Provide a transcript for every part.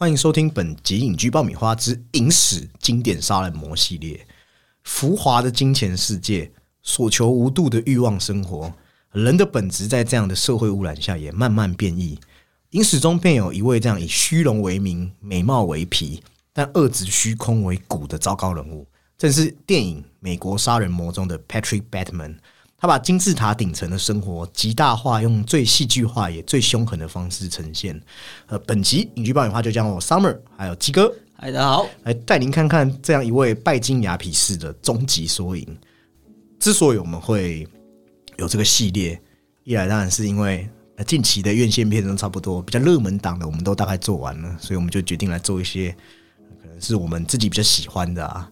欢迎收听本集《影剧爆米花之影史经典杀人魔》系列。浮华的金钱世界，所求无度的欲望生活，人的本质在这样的社会污染下也慢慢变异。影史中便有一位这样以虚荣为名、美貌为皮，但恶质虚空为骨的糟糕人物，正是电影《美国杀人魔》中的 Patrick Bateman。他把金字塔顶层的生活极大化，用最戏剧化也最凶狠的方式呈现。呃，本集影剧爆米花就将我 Summer 还有鸡哥，嗨，大家好，来带您看看这样一位拜金雅痞式的终极缩影。之所以我们会有这个系列，一来当然是因为呃近期的院线片都差不多，比较热门档的我们都大概做完了，所以我们就决定来做一些可能是我们自己比较喜欢的啊。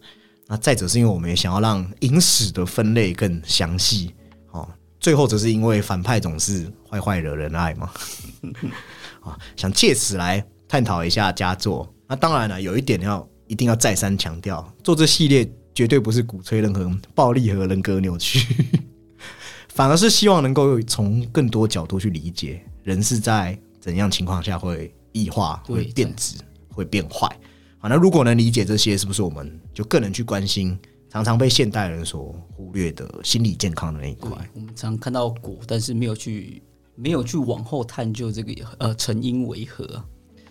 那再者是因为我们也想要让影史的分类更详细，哦，最后则是因为反派总是坏坏惹人爱嘛，啊，想借此来探讨一下佳作。那当然了，有一点要一定要再三强调，做这系列绝对不是鼓吹任何暴力和人格扭曲，反而是希望能够从更多角度去理解人是在怎样情况下会异化、会变质、会变坏。好，那如果能理解这些，是不是我们就更能去关心常常被现代人所忽略的心理健康的那一块？我们常看到果，但是没有去没有去往后探究这个呃成因为何。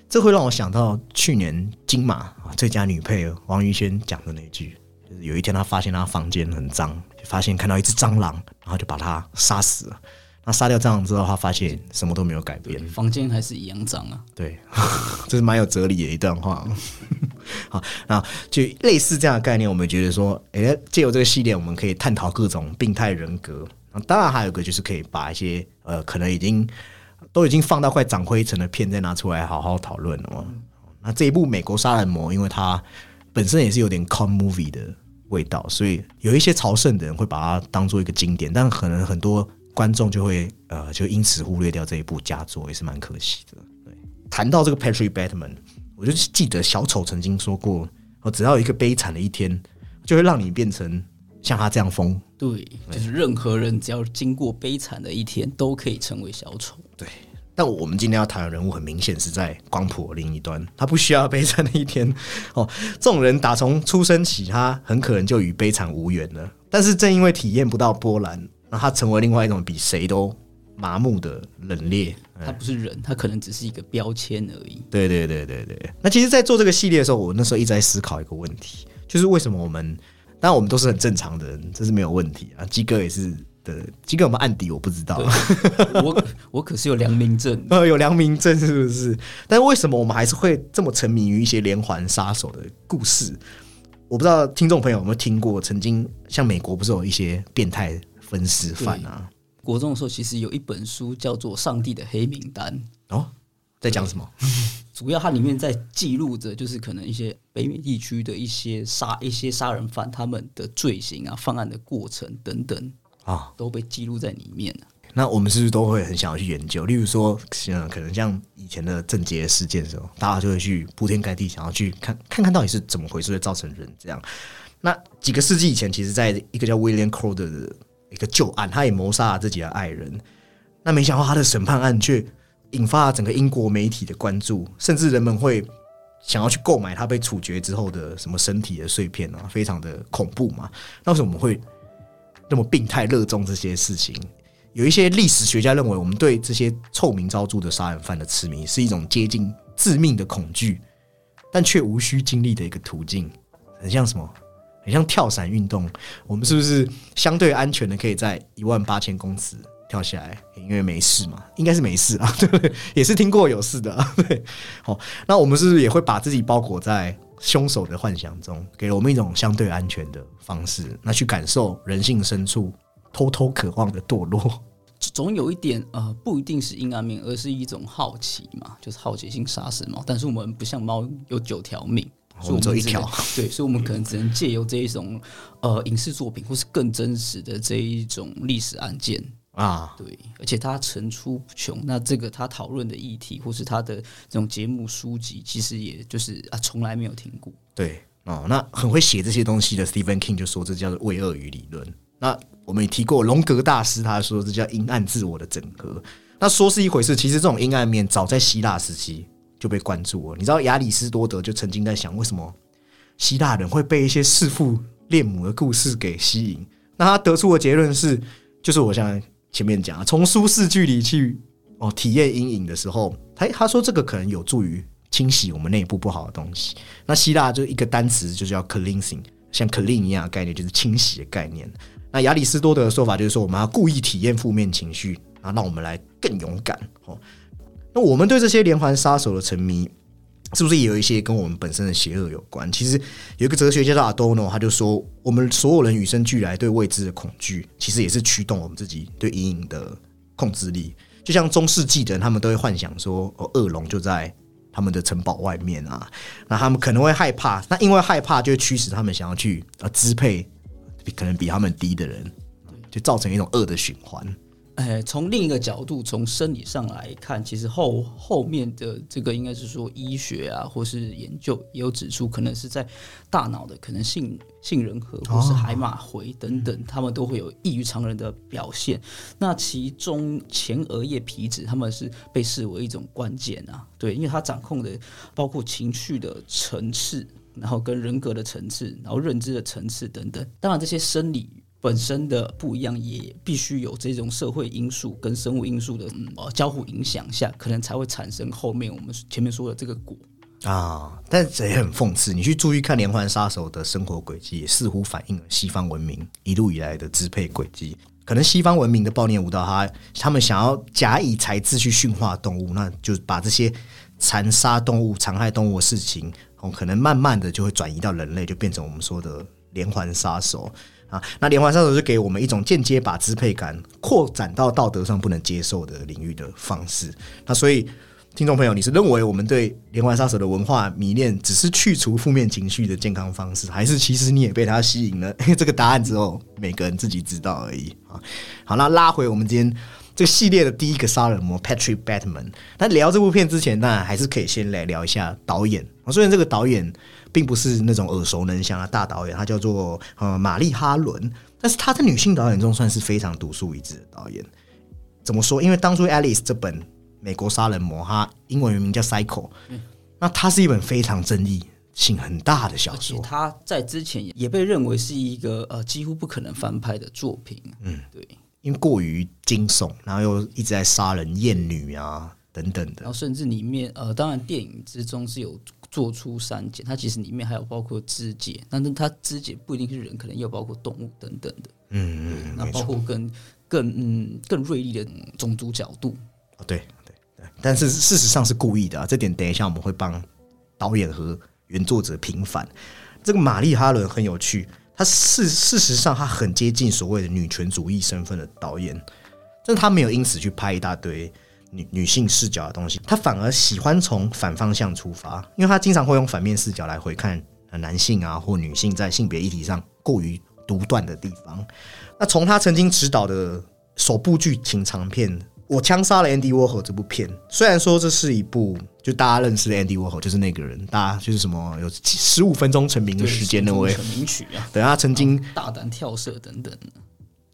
这会让我想到去年金马啊最佳女配王云轩讲的那句，就是有一天她发现她房间很脏，就发现看到一只蟑螂，然后就把它杀死了。那杀掉蟑螂之后，他发现什么都没有改变，房间还是一样脏啊。对，这是蛮有哲理的一段话。好，那就类似这样的概念，我们觉得说，哎，借由这个系列，我们可以探讨各种病态人格。当然，还有一个就是可以把一些呃，可能已经都已经放到快长灰尘的片再拿出来好好讨论了嘛。那这一部《美国杀人魔》，因为它本身也是有点 com movie 的味道，所以有一些朝圣的人会把它当做一个经典，但可能很多。观众就会呃，就因此忽略掉这一部佳作，也是蛮可惜的。对，谈到这个 Patrick Bateman，我就记得小丑曾经说过：，哦，只要有一个悲惨的一天，就会让你变成像他这样疯。对，就是任何人只要经过悲惨的一天，都可以成为小丑。对，但我们今天要谈的人物，很明显是在光谱另一端，他不需要悲惨的一天。哦，这种人打从出生起，他很可能就与悲惨无缘了。但是正因为体验不到波澜。那他成为另外一种比谁都麻木的冷冽。他不是人，他可能只是一个标签而已。对对对对对。那其实，在做这个系列的时候，我那时候一直在思考一个问题，就是为什么我们，当然我们都是很正常的人，这是没有问题啊。鸡哥也是的，鸡哥有没有案底我不知道。我我可是有良民证，呃，有良民证是不是？但为什么我们还是会这么沉迷于一些连环杀手的故事？我不知道听众朋友有没有听过，曾经像美国不是有一些变态。分尸犯啊！国中的时候，其实有一本书叫做《上帝的黑名单》哦，在讲什么？主要它里面在记录着，就是可能一些北美地区的一些杀一些杀人犯他们的罪行啊、犯案的过程等等啊，都被记录在里面那我们是不是都会很想要去研究？例如说，像可能像以前的政劫事件的时候，大家就会去铺天盖地想要去看看看到底是怎么回事，会造成人这样。那几个世纪以前，其实在一个叫 William Crowder 的。一个旧案，他也谋杀了自己的爱人。那没想到他的审判案却引发了整个英国媒体的关注，甚至人们会想要去购买他被处决之后的什么身体的碎片啊，非常的恐怖嘛。那为什么我们会那么病态热衷这些事情？有一些历史学家认为，我们对这些臭名昭著的杀人犯的痴迷是一种接近致命的恐惧，但却无需经历的一个途径，很像什么？很像跳伞运动，我们是不是相对安全的，可以在一万八千公尺跳下来？因为没事嘛，应该是没事啊，对不对？也是听过有事的，对。好，那我们是不是也会把自己包裹在凶手的幻想中，给了我们一种相对安全的方式，那去感受人性深处偷偷渴望的堕落？总有一点呃，不一定是阴暗面，而是一种好奇嘛，就是好奇心杀死猫。但是我们不像猫有九条命。所以我们一条，对，所以我们可能只能借由这一种呃影视作品，或是更真实的这一种历史案件啊，对，而且它层出不穷。那这个他讨论的议题，或是他的这种节目书籍，其实也就是啊，从来没有听过。对哦，那很会写这些东西的 Stephen King 就说这叫做为鳄鱼理论。那我们也提过龙格大师，他说这叫阴暗自我的整合。那说是一回事，其实这种阴暗面早在希腊时期。就被关注了。你知道亚里士多德就曾经在想，为什么希腊人会被一些弑父恋母的故事给吸引？那他得出的结论是，就是我像前面讲，从舒适距离去哦体验阴影的时候，他他说这个可能有助于清洗我们内部不好的东西。那希腊就一个单词就是叫 cleansing，像 clean 一样的概念，就是清洗的概念。那亚里士多德的说法就是说，我们要故意体验负面情绪，啊，让我们来更勇敢哦。那我们对这些连环杀手的沉迷，是不是也有一些跟我们本身的邪恶有关？其实有一个哲学家叫阿多诺，他就说，我们所有人与生俱来对未知的恐惧，其实也是驱动我们自己对阴影的控制力。就像中世纪的人，他们都会幻想说，哦，恶龙就在他们的城堡外面啊，那他们可能会害怕，那因为害怕就会驱使他们想要去呃支配可能比他们低的人，就造成一种恶的循环。哎，从另一个角度，从生理上来看，其实后后面的这个应该是说医学啊，或是研究也有指出，可能是在大脑的可能性杏仁核或是海马回等等，他们都会有异于常人的表现。那其中前额叶皮质，他们是被视为一种关键啊，对，因为它掌控的包括情绪的层次，然后跟人格的层次，然后认知的层次等等。当然，这些生理。本身的不一样，也必须有这种社会因素跟生物因素的呃交互影响下，可能才会产生后面我们前面说的这个果啊。但这也很讽刺，你去注意看连环杀手的生活轨迹，也似乎反映了西方文明一路以来的支配轨迹。可能西方文明的暴虐舞蹈，他他们想要假以才智去驯化动物，那就把这些残杀动物、残害动物的事情，哦，可能慢慢的就会转移到人类，就变成我们说的连环杀手。那连环杀手是给我们一种间接把支配感扩展到道德上不能接受的领域的方式。那所以，听众朋友，你是认为我们对连环杀手的文化迷恋只是去除负面情绪的健康方式，还是其实你也被他吸引了？这个答案之后，每个人自己知道而已啊。好，那拉回我们今天这个系列的第一个杀人魔 Patrick Batman。那聊这部片之前，当然还是可以先来聊一下导演。我虽然这个导演。并不是那种耳熟能详的大导演，他叫做呃玛丽哈伦，但是他在女性导演中算是非常独树一帜的导演。怎么说？因为当初《Alice》这本美国杀人魔，它英文原名叫《Cycle》，那它是一本非常争议性很大的小说。它在之前也被认为是一个呃几乎不可能翻拍的作品。嗯，对，因为过于惊悚，然后又一直在杀人、艳女啊等等的，然后甚至里面呃，当然电影之中是有。做出删减，它其实里面还有包括肢解，但是它肢解不一定是人，可能要包括动物等等的。嗯嗯，那包括更更嗯更锐利的种族角度。哦，对对对，但是事实上是故意的啊，这点等一下我们会帮导演和原作者平反。这个玛丽哈伦很有趣，他事事实上他很接近所谓的女权主义身份的导演，但是他没有因此去拍一大堆。女女性视角的东西，他反而喜欢从反方向出发，因为他经常会用反面视角来回看男性啊或女性在性别议题上过于独断的地方。那从他曾经执导的首部剧情长片《我枪杀了 Andy Warhol》这部片，虽然说这是一部就大家认识的 Andy Warhol 就是那个人，大家就是什么有十五分钟成名的时间那位成名曲啊，对他曾经大胆跳射等等，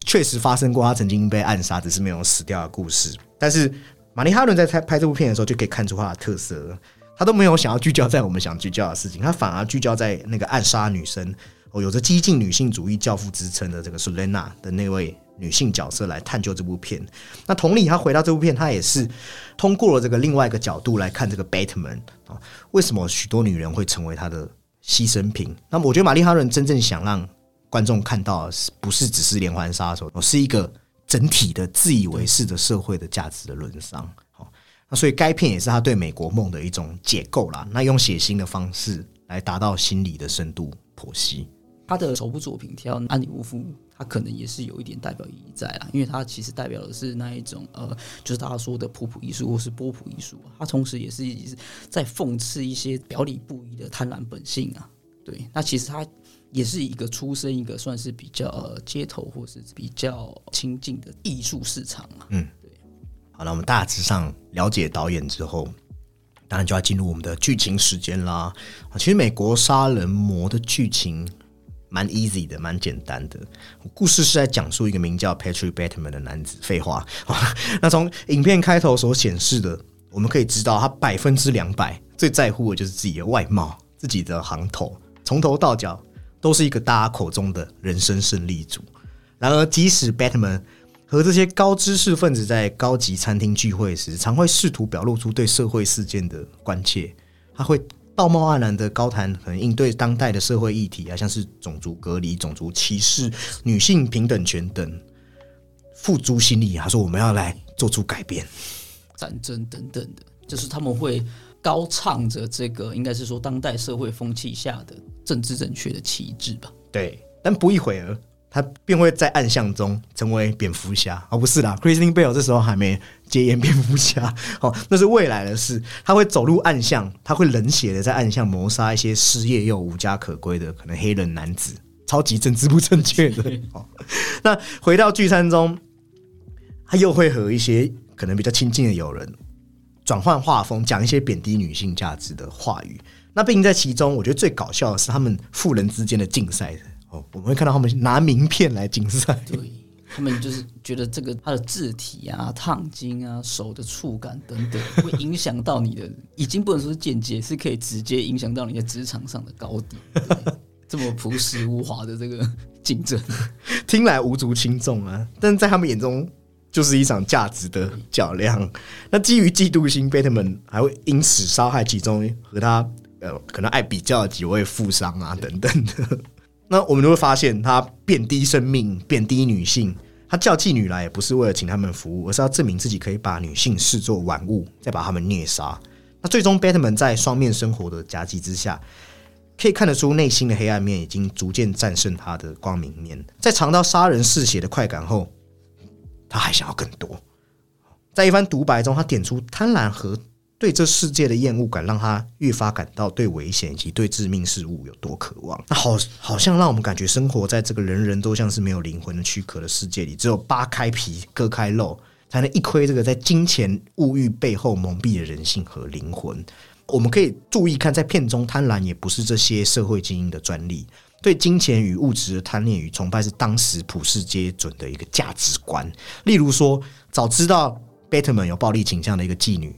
确实发生过他曾经被暗杀，只是没有死掉的故事，但是。玛丽哈伦在拍拍这部片的时候，就可以看出他的特色。他都没有想要聚焦在我们想聚焦的事情，他反而聚焦在那个暗杀女生哦，有着激进女性主义教父之称的这个 Selena 的那位女性角色来探究这部片。那同理，他回到这部片，他也是通过了这个另外一个角度来看这个 Batman 啊，为什么许多女人会成为他的牺牲品？那么，我觉得玛丽哈伦真正想让观众看到，是不是只是连环杀手，是一个。整体的自以为是的社会的价值的沦丧，好，那所以该片也是他对美国梦的一种解构啦。那用写腥的方式来达到心理的深度剖析。他的首部作品《挑安妮沃夫》，他可能也是有一点代表意义在啦，因为他其实代表的是那一种呃，就是大家说的普普艺术或是波普艺术。他同时也是在讽刺一些表里不一的贪婪本性啊。对，那其实他。也是一个出身一个算是比较街头或是比较亲近的艺术市场嘛。嗯，对。好了，我们大致上了解导演之后，当然就要进入我们的剧情时间啦。其实美国杀人魔的剧情蛮 easy 的，蛮简单的。故事是在讲述一个名叫 Patrick Bateman 的男子。废话，那从影片开头所显示的我们可以知道，他百分之两百最在乎的就是自己的外貌、自己的行头，从头到脚都是一个大家口中的人生胜利组。然而，即使 Batman 和这些高知识分子在高级餐厅聚会时，常会试图表露出对社会事件的关切，他会道貌岸然的高谈，可能应对当代的社会议题啊，像是种族隔离、种族歧视、女性平等权等，付诸心力。他说：“我们要来做出改变。”战争等等的，就是他们会高唱着这个，应该是说当代社会风气下的政治正确的旗帜吧。对，但不一会儿，他便会在暗巷中成为蝙蝠侠。哦，不是啦，Christine Bale 这时候还没接演蝙蝠侠，哦，那是未来的事。他会走入暗巷，他会冷血的在暗巷谋杀一些失业又无家可归的可能黑人男子，超级政治不正确的。哦，那回到聚餐中，他又会和一些。可能比较亲近的友人转换画风，讲一些贬低女性价值的话语。那毕竟在其中，我觉得最搞笑的是他们富人之间的竞赛哦，我们会看到他们拿名片来竞赛。对他们就是觉得这个它的字体啊、烫金啊、手的触感等等，会影响到你的，已经不能说是间接，是可以直接影响到你的职场上的高低。这么朴实无华的这个竞争，听来无足轻重啊，但在他们眼中。就是一场价值的较量。那基于嫉妒心，贝特曼还会因此杀害其中和他呃可能爱比较的几位富商啊等等的。那我们就会发现，他贬低生命、贬低女性。他叫妓女来，也不是为了请他们服务，而是要证明自己可以把女性视作玩物，再把他们虐杀。那最终，贝特曼在双面生活的夹击之下，可以看得出内心的黑暗面已经逐渐战胜他的光明面。在尝到杀人嗜血的快感后。他还想要更多，在一番独白中，他点出贪婪和对这世界的厌恶感，让他越发感到对危险以及对致命事物有多渴望。那好，好像让我们感觉生活在这个人人都像是没有灵魂的躯壳的世界里，只有扒开皮、割开肉，才能一窥这个在金钱物欲背后蒙蔽的人性和灵魂。我们可以注意看，在片中，贪婪也不是这些社会精英的专利。对金钱与物质的贪恋与崇拜是当时普世皆准的一个价值观。例如说，早知道贝特曼有暴力倾向的一个妓女，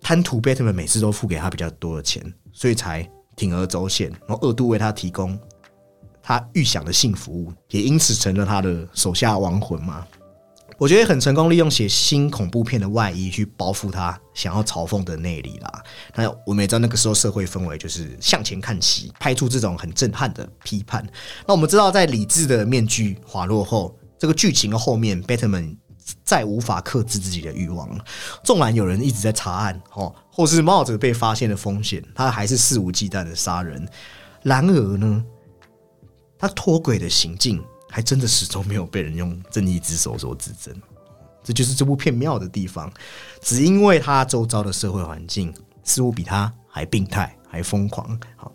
贪图贝特曼每次都付给他比较多的钱，所以才铤而走险，然后二度为他提供他预想的性服务，也因此成了他的手下亡魂嘛。我觉得很成功，利用写新恐怖片的外衣去包覆他想要嘲讽的内里啦。那我们也知道那个时候社会氛围就是向前看齐，拍出这种很震撼的批判。那我们知道，在理智的面具滑落后，这个剧情的后面，Batman 再无法克制自己的欲望了。纵然有人一直在查案，哦，或是冒着被发现的风险，他还是肆无忌惮的杀人。然而呢，他脱轨的行径。还真的始终没有被人用正义之手所指证，这就是这部片妙的地方。只因为他周遭的社会环境似乎比他还病态、还疯狂。好，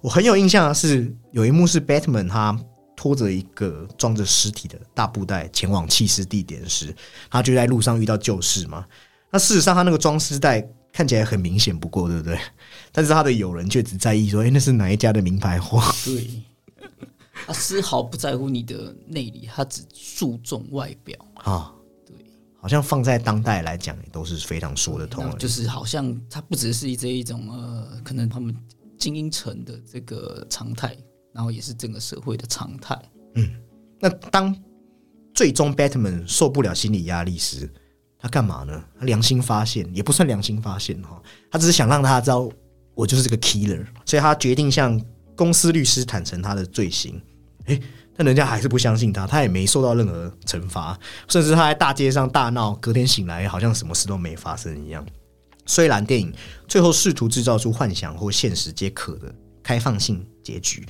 我很有印象的是，有一幕是 Batman 他拖着一个装着尸体的大布袋前往弃尸地点时，他就在路上遇到旧事嘛。那事实上，他那个装尸袋看起来很明显不过，对不对？但是他的友人却只在意说：“哎，那是哪一家的名牌货？”对。他丝毫不在乎你的内里，他只注重外表啊。对，好像放在当代来讲，也都是非常说得通的。就是好像他不只是这一种呃，可能他们精英层的这个常态，然后也是整个社会的常态。嗯，那当最终 Batman 受不了心理压力时，他干嘛呢？他良心发现，也不算良心发现哈，他只是想让他知道我就是这个 killer，所以他决定向公司律师坦诚他的罪行。哎，但人家还是不相信他，他也没受到任何惩罚，甚至他在大街上大闹，隔天醒来好像什么事都没发生一样。虽然电影最后试图制造出幻想或现实皆可的开放性结局，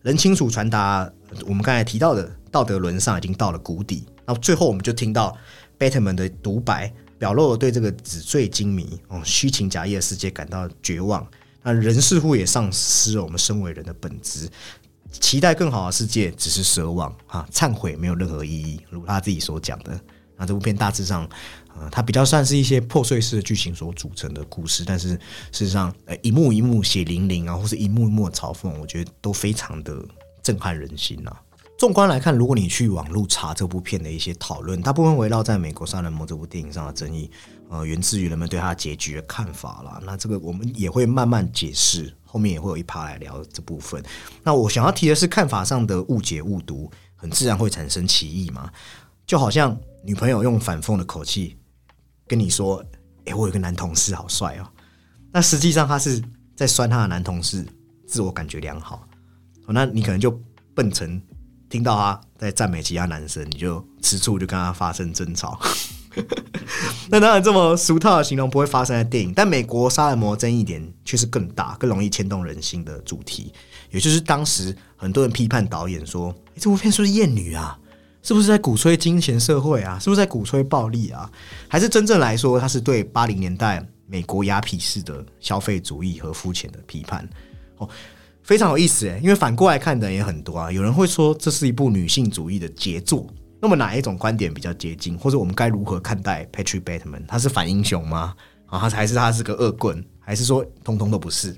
能清楚传达我们刚才提到的道德沦丧已经到了谷底。那最后我们就听到 Batman 的独白，表露了对这个纸醉金迷、哦虚情假意的世界感到绝望。那人似乎也丧失了我们身为人的本质。期待更好的世界，只是奢望啊！忏悔没有任何意义，如他自己所讲的。那这部片大致上，呃，它比较算是一些破碎式的剧情所组成的故事，但是事实上，呃，一幕一幕血淋淋啊，或是一幕一幕的嘲讽，我觉得都非常的震撼人心呐。纵观来看，如果你去网络查这部片的一些讨论，大部分围绕在美国杀人魔这部电影上的争议，呃，源自于人们对他结局的看法啦。那这个我们也会慢慢解释，后面也会有一趴来聊这部分。那我想要提的是，看法上的误解误读，很自然会产生歧义嘛。就好像女朋友用反讽的口气跟你说：“哎，我有个男同事好帅哦。”那实际上他是在酸他的男同事自我感觉良好。那你可能就笨成。听到他在赞美其他男生，你就吃醋，就跟他发生争吵。那当然，这么俗套的形容不会发生在电影，但美国杀人魔争议点却是更大、更容易牵动人心的主题。也就是当时很多人批判导演说：“这部片是不是艳女啊？是不是在鼓吹金钱社会啊？是不是在鼓吹暴力啊？还是真正来说，它是对八零年代美国雅痞式的消费主义和肤浅的批判？”哦。非常有意思诶，因为反过来看的人也很多啊。有人会说这是一部女性主义的杰作。那么哪一种观点比较接近？或者我们该如何看待 Patrick Bateman？他是反英雄吗？啊，他还是他是个恶棍？还是说通通都不是？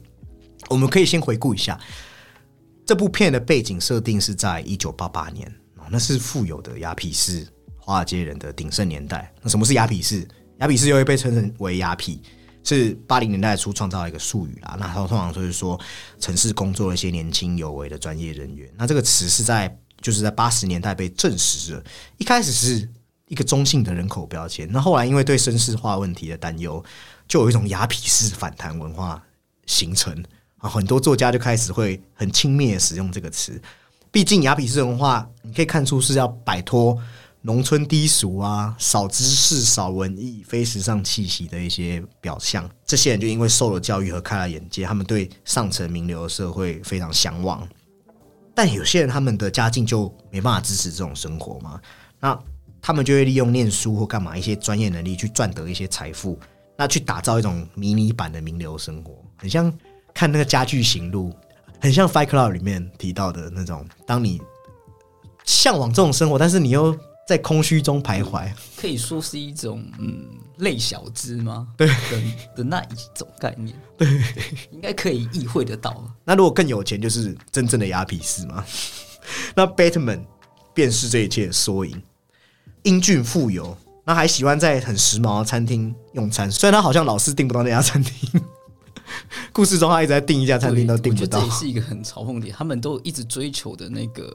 我们可以先回顾一下这部片的背景设定是在一九八八年那是富有的雅痞式华尔街人的鼎盛年代。那什么是雅痞式？雅痞式又会被称成为雅痞。是八零年代初创造一个术语啦，那它通常就是说城市工作的一些年轻有为的专业人员。那这个词是在就是在八十年代被证实了，一开始是一个中性的人口标签，那后来因为对绅士化问题的担忧，就有一种雅痞式反弹文化形成啊，很多作家就开始会很轻蔑使用这个词。毕竟雅痞式文化，你可以看出是要摆脱。农村低俗啊，少知识、少文艺、非时尚气息的一些表象，这些人就因为受了教育和开了眼界，他们对上层名流的社会非常向往。但有些人他们的家境就没办法支持这种生活嘛，那他们就会利用念书或干嘛一些专业能力去赚得一些财富，那去打造一种迷你版的名流生活，很像看那个家具行路，很像《Fight Club》里面提到的那种，当你向往这种生活，但是你又在空虚中徘徊，可以说是一种嗯类小资吗？对的的那一种概念，对，应该可以意会得到。那如果更有钱，就是真正的雅痞士吗？那 Batman 便是这一切的缩影，英俊富有，那还喜欢在很时髦的餐厅用餐，虽然他好像老是订不到那家餐厅。故事中他一直在订一家餐厅都订不到，这也是一个很嘲讽点。他们都一直追求的那个。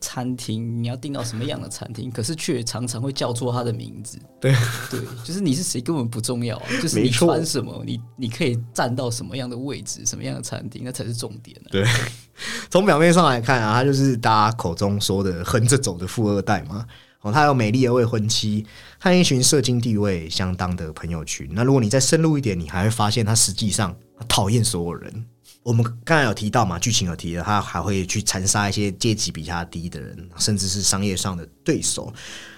餐厅，你要订到什么样的餐厅？可是却常常会叫错他的名字。对对，就是你是谁根本不重要，就是你穿什么，你你可以站到什么样的位置，什么样的餐厅，那才是重点。对，从表面上来看啊，他就是大家口中说的横着走的富二代嘛。哦，他有美丽的未婚妻，和一群社经地位相当的朋友群。那如果你再深入一点，你还会发现他实际上讨厌所有人。我们刚才有提到嘛，剧情有提了，他还会去残杀一些阶级比他低的人，甚至是商业上的对手。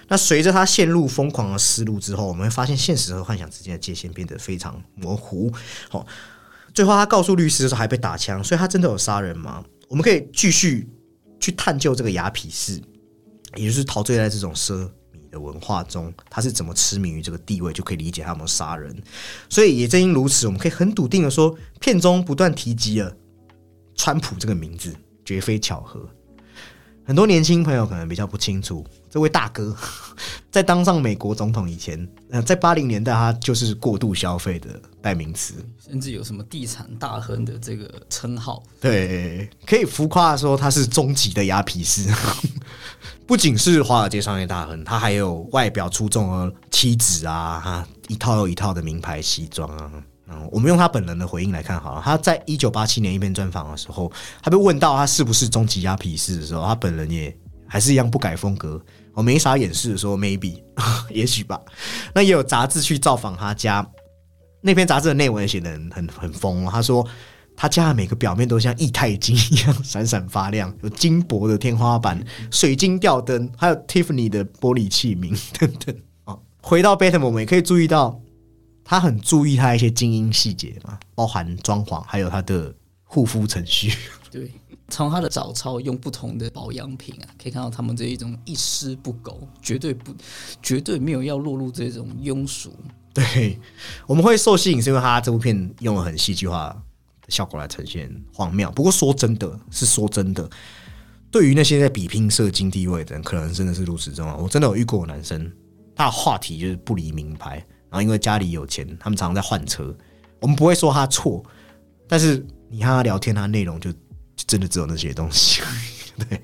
那随着他陷入疯狂的思路之后，我们会发现现实和幻想之间的界限变得非常模糊。哦，最后他告诉律师的时候还被打枪，所以他真的有杀人吗？我们可以继续去探究这个雅痞事，也就是陶醉在这种奢。的文化中，他是怎么痴迷于这个地位，就可以理解他有没有杀人。所以也正因如此，我们可以很笃定的说，片中不断提及了川普这个名字，绝非巧合。很多年轻朋友可能比较不清楚，这位大哥 在当上美国总统以前，呃，在八零年代他就是过度消费的代名词，甚至有什么地产大亨的这个称号。对，可以浮夸的说他是终极的雅痞士。不仅是华尔街商业大亨，他还有外表出众的妻子啊，哈，一套又一套的名牌西装啊。嗯，我们用他本人的回应来看，好了，他在一九八七年一篇专访的时候，他被问到他是不是终极鸭皮士的时候，他本人也还是一样不改风格，我没啥掩饰的说 maybe，也许吧。那也有杂志去造访他家，那篇杂志的内文写的很很很疯，他说。他家的每个表面都像液态金一样闪闪发亮，有金箔的天花板、水晶吊灯，还有 Tiffany 的玻璃器皿等等。啊，回到 b a t m a n 我们也可以注意到，他很注意他一些精英细节嘛，包含装潢，还有他的护肤程序。对，从他的早操用不同的保养品啊，可以看到他们这一种一丝不苟，绝对不，绝对没有要落入这种庸俗。对，我们会受吸引，是因为他这部片用了很戏剧化的。效果来呈现荒谬。不过说真的，是说真的，对于那些在比拼社经地位的人，可能真的是如此重要。我真的有遇过男生，他的话题就是不离名牌，然后因为家里有钱，他们常常在换车。我们不会说他错，但是你和他聊天，他内容就真的只有那些东西。对，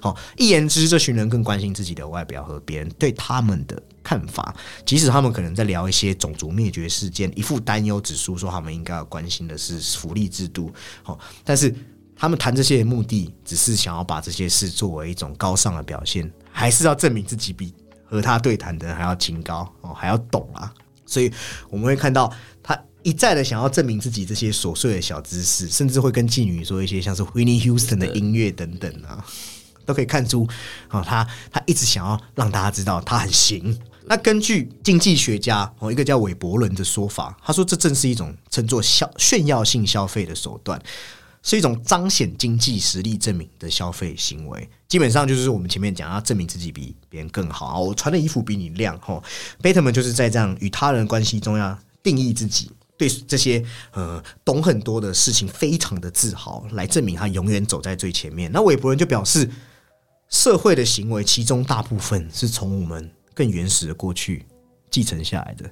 好，一言之，这群人更关心自己的外表和别人对他们的看法，即使他们可能在聊一些种族灭绝事件，一副担忧指数，说他们应该要关心的是福利制度。好，但是。他们谈这些目的，只是想要把这些事作为一种高尚的表现，还是要证明自己比和他对谈的人还要清高哦，还要懂啊？所以我们会看到他一再的想要证明自己这些琐碎的小知识，甚至会跟妓女说一些像是 Winnie Houston 的音乐等等啊，都可以看出啊，他他一直想要让大家知道他很行。那根据经济学家哦，一个叫韦伯伦的说法，他说这正是一种称作消炫耀性消费的手段。是一种彰显经济实力证明的消费行为，基本上就是我们前面讲要证明自己比别人更好啊，我穿的衣服比你亮哈。贝特们就是在这样与他人关系中要定义自己，对这些呃懂很多的事情非常的自豪，来证明他永远走在最前面。那韦伯人就表示，社会的行为其中大部分是从我们更原始的过去继承下来的，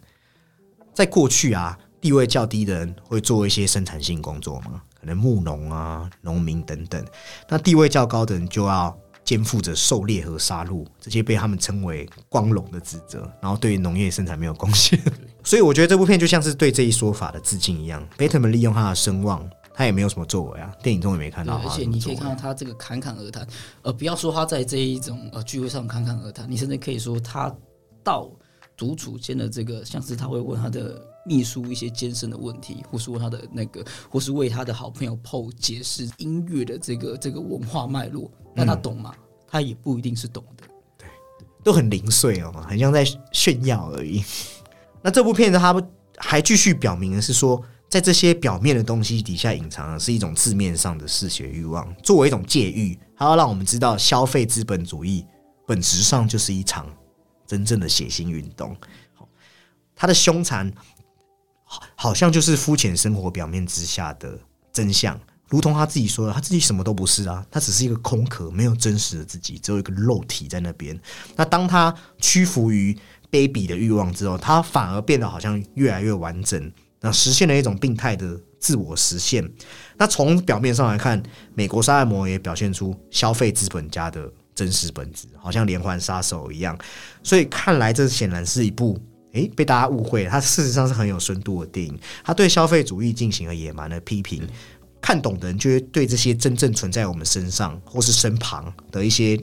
在过去啊，地位较低的人会做一些生产性工作吗？可能牧农啊、农民等等，那地位较高的人就要肩负着狩猎和杀戮这些被他们称为光荣的职责，然后对于农业生产没有贡献。所以我觉得这部片就像是对这一说法的致敬一样。贝特们利用他的声望，他也没有什么作为啊，电影中也没看到。而且你可以看到他这个侃侃而谈，呃，不要说他在这一种呃聚会上侃侃而谈，你甚至可以说他到独处间的这个，像是他会问他的。秘书一些艰深的问题，或是问他的那个，或是为他的好朋友 PO 解释音乐的这个这个文化脉络，那他懂吗？他也不一定是懂的，对，都很零碎哦，很像在炫耀而已。那这部片子他还继续表明的是说，在这些表面的东西底下隐藏的是一种字面上的嗜血欲望，作为一种戒欲，他要让我们知道，消费资本主义本质上就是一场真正的血腥运动。好，他的凶残。好像就是肤浅生活表面之下的真相，如同他自己说的，他自己什么都不是啊，他只是一个空壳，没有真实的自己，只有一个肉体在那边。那当他屈服于卑鄙的欲望之后，他反而变得好像越来越完整，那实现了一种病态的自我实现。那从表面上来看，美国杀人魔也表现出消费资本家的真实本质，好像连环杀手一样。所以看来，这显然是一部。诶，被大家误会，它事实上是很有深度的电影。它对消费主义进行了野蛮的批评，看懂的人就会对这些真正存在我们身上或是身旁的一些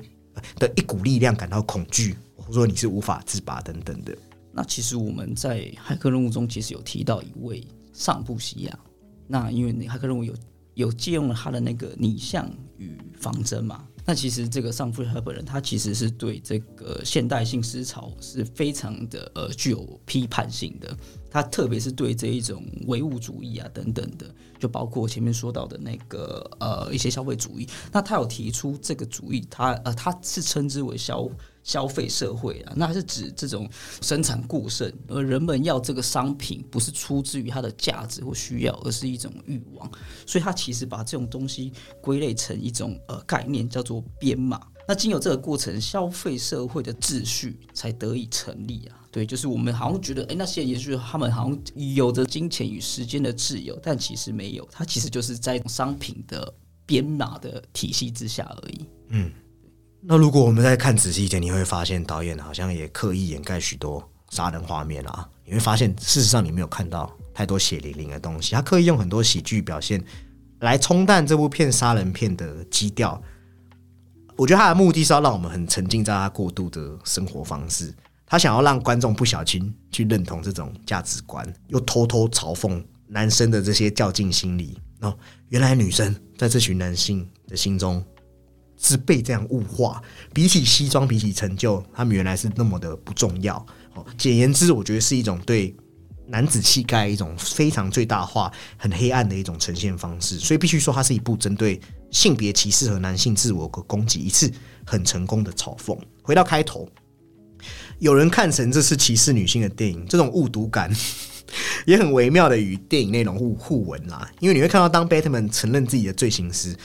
的一股力量感到恐惧，或者说你是无法自拔等等的。那其实我们在骇客任务中其实有提到一位上部西亚，那因为骇客任务有有借用了他的那个拟像与仿真嘛。那其实这个上夫赫本人，他其实是对这个现代性思潮是非常的呃具有批判性的。他特别是对这一种唯物主义啊等等的，就包括前面说到的那个呃一些消费主义。那他有提出这个主义，他呃他是称之为消。消费社会啊，那是指这种生产过剩，而人们要这个商品不是出自于它的价值或需要，而是一种欲望。所以，他其实把这种东西归类成一种呃概念，叫做编码。那经有这个过程，消费社会的秩序才得以成立啊。对，就是我们好像觉得，哎，那些也许他们好像有着金钱与时间的自由，但其实没有，它其实就是在商品的编码的体系之下而已。嗯。那如果我们再看仔细一点，你会发现导演好像也刻意掩盖许多杀人画面啊。你会发现，事实上你没有看到太多血淋淋的东西。他刻意用很多喜剧表现来冲淡这部片杀人片的基调。我觉得他的目的是要让我们很沉浸在他过度的生活方式。他想要让观众不小心去认同这种价值观，又偷偷嘲讽男生的这些较劲心理。哦，原来女生在这群男性的心中。是被这样物化，比起西装，比起成就，他们原来是那么的不重要。哦，简言之，我觉得是一种对男子气概一种非常最大化、很黑暗的一种呈现方式。所以必须说，它是一部针对性别歧视和男性自我的攻击，一次很成功的嘲讽。回到开头，有人看成这是歧视女性的电影，这种误读感 也很微妙的与电影内容互互文啦。因为你会看到，当 Batman 承认自己的罪行时，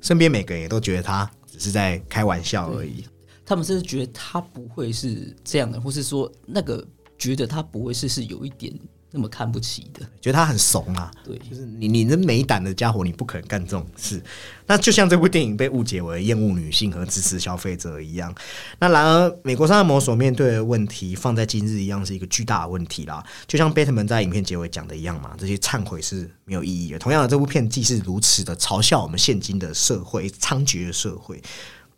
身边每个人也都觉得他。只是在开玩笑而已。他们甚至觉得他不会是这样的，或是说那个觉得他不会是是有一点。那么看不起的，觉得他很怂啊。对，就是你，你这没胆的家伙，你不可能干这种事。那就像这部电影被误解为厌恶女性和支持消费者一样。那然而，美国商业魔所面对的问题，放在今日一样是一个巨大的问题啦。就像贝特曼在影片结尾讲的一样嘛，这些忏悔是没有意义的。同样的，这部片既是如此的嘲笑我们现今的社会猖獗的社会，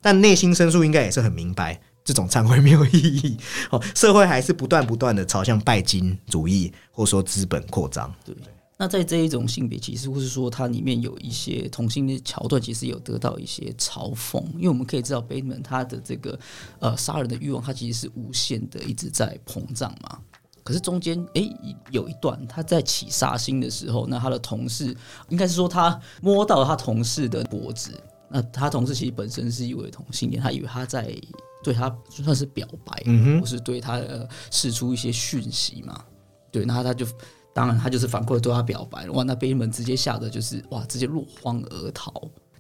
但内心深处应该也是很明白。这种忏悔没有意义，哦，社会还是不断不断的朝向拜金主义，或者说资本扩张。对，那在这一种性别歧视，或是说它里面有一些同性的桥段，其实有得到一些嘲讽。因为我们可以知道，贝门他的这个呃杀人的欲望，他其实是无限的一直在膨胀嘛。可是中间哎有一段他在起杀心的时候，那他的同事应该是说他摸到了他同事的脖子，那他同事其实本身是一位同性恋，他以为他在。对他算是表白，或是对他呃释出一些讯息嘛？对，那他就当然他就是反过来对他表白了。哇，那贝门直接吓得就是哇，直接落荒而逃。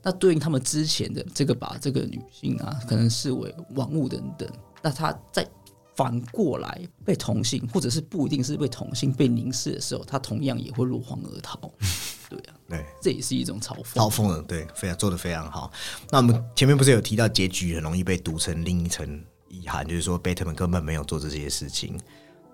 那对应他们之前的这个把这个女性啊，可能视为玩物等等，那他在。反过来被同性，或者是不一定是被同性被凝视的时候，他同样也会落荒而逃。对啊，对，这也是一种嘲讽。嘲讽的，对，非常做的非常好。那我们前面不是有提到结局很容易被读成另一层遗憾，就是说贝特们根本没有做这些事情。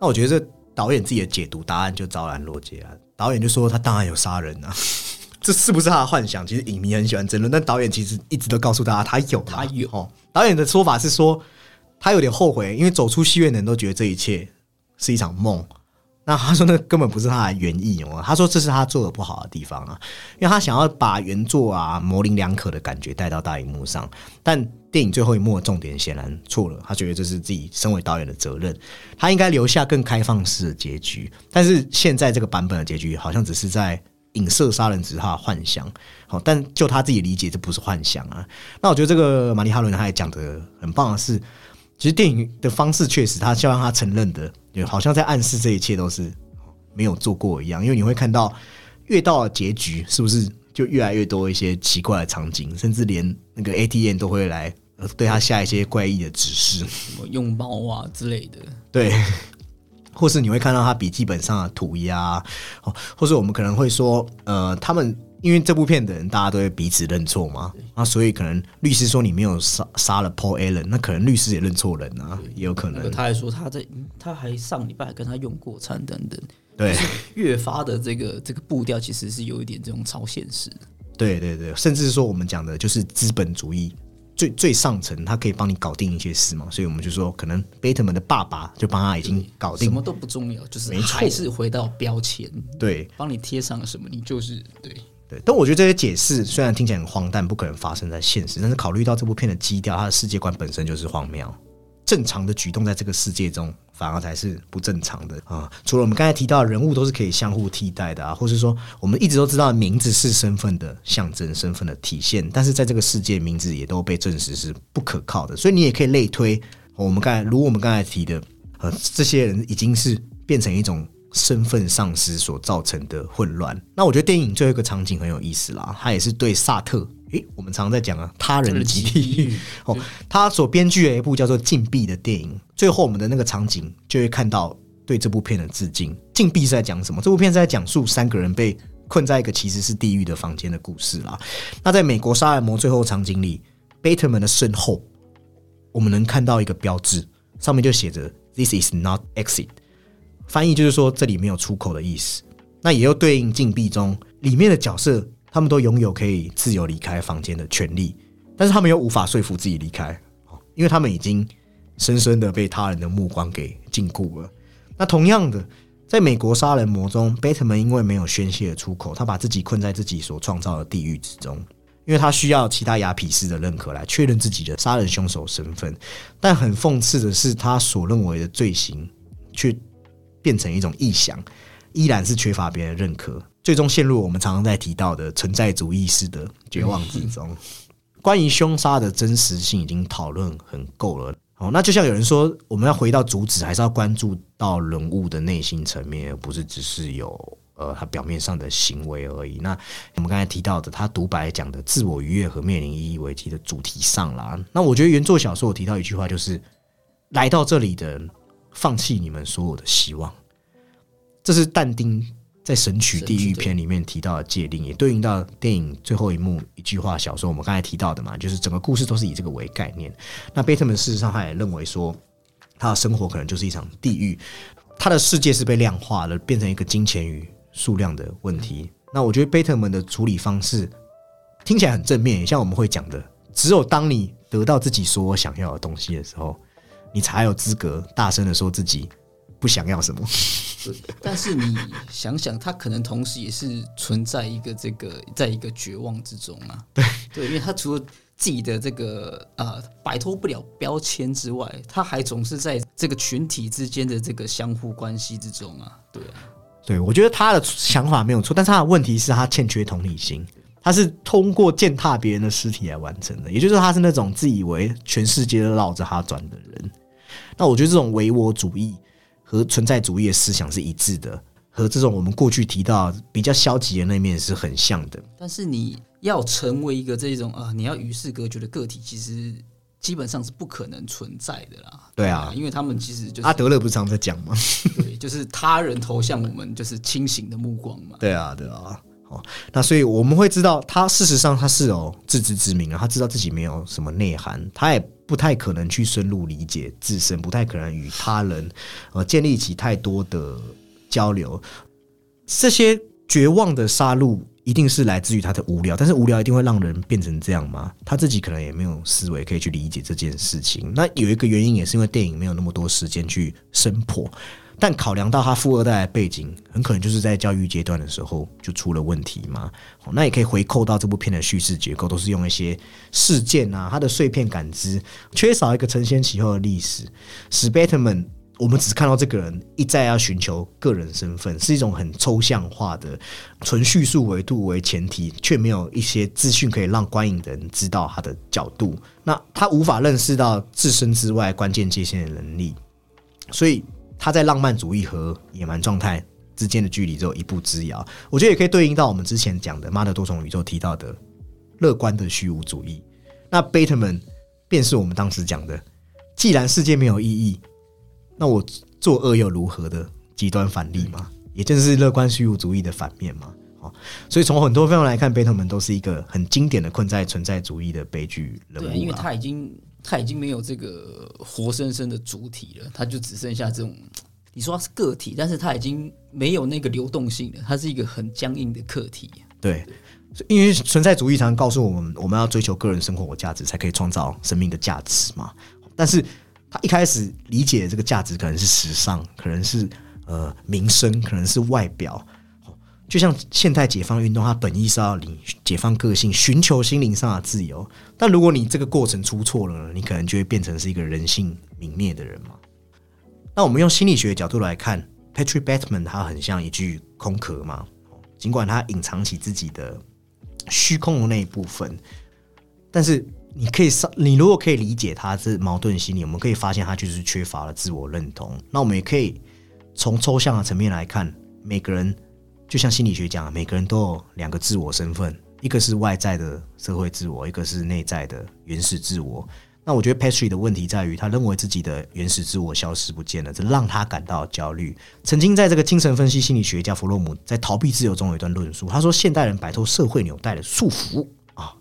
那我觉得这导演自己的解读答案就昭然若揭啊。导演就说他当然有杀人啊，这是不是他的幻想？其实影迷很喜欢争论，但导演其实一直都告诉大家他有，他有。导演的说法是说。他有点后悔，因为走出戏院的人都觉得这一切是一场梦。那他说那根本不是他的原意哦。他说这是他做的不好的地方啊，因为他想要把原作啊模棱两可的感觉带到大荧幕上，但电影最后一幕的重点显然错了。他觉得这是自己身为导演的责任，他应该留下更开放式的结局。但是现在这个版本的结局好像只是在影射杀人只是他的幻想。好，但就他自己理解，这不是幻想啊。那我觉得这个玛丽哈伦他也讲的很棒的是。其实电影的方式确实，他希望他承认的，就好像在暗示这一切都是没有做过一样。因为你会看到，越到结局，是不是就越来越多一些奇怪的场景，甚至连那个 ATM 都会来对他下一些怪异的指示，什么用猫啊之类的。对，或是你会看到他笔记本上的涂鸦，哦，或是我们可能会说，呃，他们。因为这部片的人，大家都会彼此认错嘛，那，所以可能律师说你没有杀杀了 Paul Allen，那可能律师也认错人啊，也有可能。他还说他在，他还上礼拜跟他用过餐等等，对，越发的这个这个步调其实是有一点这种超现实。对对对，甚至是说我们讲的就是资本主义最最上层，他可以帮你搞定一些事嘛，所以我们就说可能贝特曼的爸爸就帮他已经搞定，什么都不重要，就是还是回到标签，对，帮你贴上了什么，你就是对。对，但我觉得这些解释虽然听起来很荒诞，不可能发生在现实，但是考虑到这部片的基调，它的世界观本身就是荒谬。正常的举动在这个世界中，反而才是不正常的啊！除了我们刚才提到的人物都是可以相互替代的啊，或是说我们一直都知道名字是身份的象征、身份的体现，但是在这个世界，名字也都被证实是不可靠的。所以你也可以类推，我们刚才如我们刚才提的，呃，这些人已经是变成一种。身份丧失所造成的混乱。那我觉得电影最后一个场景很有意思啦，他也是对萨特，诶，我们常常在讲啊，他人的集体狱 哦，他所编剧的一部叫做《禁闭》的电影。最后我们的那个场景就会看到对这部片的致敬。《禁闭》是在讲什么？这部片是在讲述三个人被困在一个其实是地狱的房间的故事啦。那在美国杀人魔最后场景里，贝特曼的身后，我们能看到一个标志，上面就写着 “This is not exit”。翻译就是说这里没有出口的意思，那也又对应禁闭中里面的角色，他们都拥有可以自由离开房间的权利，但是他们又无法说服自己离开，因为他们已经深深的被他人的目光给禁锢了。那同样的，在美国杀人魔中，贝特曼因为没有宣泄的出口，他把自己困在自己所创造的地狱之中，因为他需要其他雅痞士的认可来确认自己的杀人凶手身份。但很讽刺的是，他所认为的罪行却。变成一种臆想，依然是缺乏别人认可，最终陷入我们常常在提到的存在主义式的绝望之中。关于凶杀的真实性已经讨论很够了。哦，那就像有人说，我们要回到主旨，还是要关注到人物的内心层面，而不是只是有呃他表面上的行为而已。那我们刚才提到的他独白讲的自我愉悦和面临意义危机的主题上啦，那我觉得原作小说我提到一句话就是来到这里的放弃你们所有的希望，这是但丁。在《神曲地狱篇》里面提到的界定，也对应到电影最后一幕一句话小说，我们刚才提到的嘛，就是整个故事都是以这个为概念。那贝特曼事实上他也认为说，他的生活可能就是一场地狱，他的世界是被量化了，变成一个金钱与数量的问题。那我觉得贝特曼的处理方式听起来很正面，像我们会讲的，只有当你得到自己所想要的东西的时候，你才有资格大声的说自己。不想要什么，但是你想想，他可能同时也是存在一个这个，在一个绝望之中啊。对对，因为他除了自己的这个呃摆脱不了标签之外，他还总是在这个群体之间的这个相互关系之中啊。对啊，对我觉得他的想法没有错，但是他的问题是他欠缺同理心，他是通过践踏别人的尸体来完成的，也就是，他是那种自以为全世界都绕着他转的人。那我觉得这种唯我主义。和存在主义的思想是一致的，和这种我们过去提到比较消极的那面是很像的。但是你要成为一个这种啊，你要与世隔绝的个体，其实基本上是不可能存在的啦。对啊，因为他们其实就是阿德勒不是常在讲吗？对，就是他人投向我们就是清醒的目光嘛。对啊，对啊。哦，那所以我们会知道，他事实上他是有自知之明啊，他知道自己没有什么内涵，他也不太可能去深入理解自身，不太可能与他人呃建立起太多的交流。这些绝望的杀戮一定是来自于他的无聊，但是无聊一定会让人变成这样吗？他自己可能也没有思维可以去理解这件事情。那有一个原因也是因为电影没有那么多时间去深破。但考量到他富二代的背景，很可能就是在教育阶段的时候就出了问题嘛。那也可以回扣到这部片的叙事结构，都是用一些事件啊，他的碎片感知，缺少一个承先启后的历史。史贝特曼，我们只看到这个人一再要寻求个人身份，是一种很抽象化的纯叙述维度为前提，却没有一些资讯可以让观影人知道他的角度。那他无法认识到自身之外关键界限的能力，所以。他在浪漫主义和野蛮状态之间的距离只有一步之遥，我觉得也可以对应到我们之前讲的《妈的多重宇宙》提到的乐观的虚无主义。那贝特曼便是我们当时讲的，既然世界没有意义，那我作恶又如何的极端反例嘛？也就是乐观虚无主义的反面嘛？哦，所以从很多方面来看，贝特曼都是一个很经典的困在存在主义的悲剧人物。对，因为他已经。他已经没有这个活生生的主体了，他就只剩下这种，你说他是个体，但是他已经没有那个流动性了，他是一个很僵硬的客体。对，因为存在主义常告诉我们，我们要追求个人生活价值，才可以创造生命的价值嘛。但是他一开始理解这个价值，可能是时尚，可能是呃名声，可能是外表。就像现代解放运动，它本意是要你解放个性，寻求心灵上的自由。但如果你这个过程出错了呢，你可能就会变成是一个人性泯灭的人嘛。那我们用心理学的角度来看，Patrick Bateman 他很像一具空壳嘛，尽管他隐藏起自己的虚空的那一部分，但是你可以上，你如果可以理解他是矛盾心理，我们可以发现他就是缺乏了自我认同。那我们也可以从抽象的层面来看，每个人。就像心理学讲，每个人都有两个自我身份，一个是外在的社会自我，一个是内在的原始自我。那我觉得 Patrick 的问题在于，他认为自己的原始自我消失不见了，这让他感到焦虑。曾经在这个精神分析心理学家弗洛姆在《逃避自由》中有一段论述，他说：现代人摆脱社会纽带的束缚啊，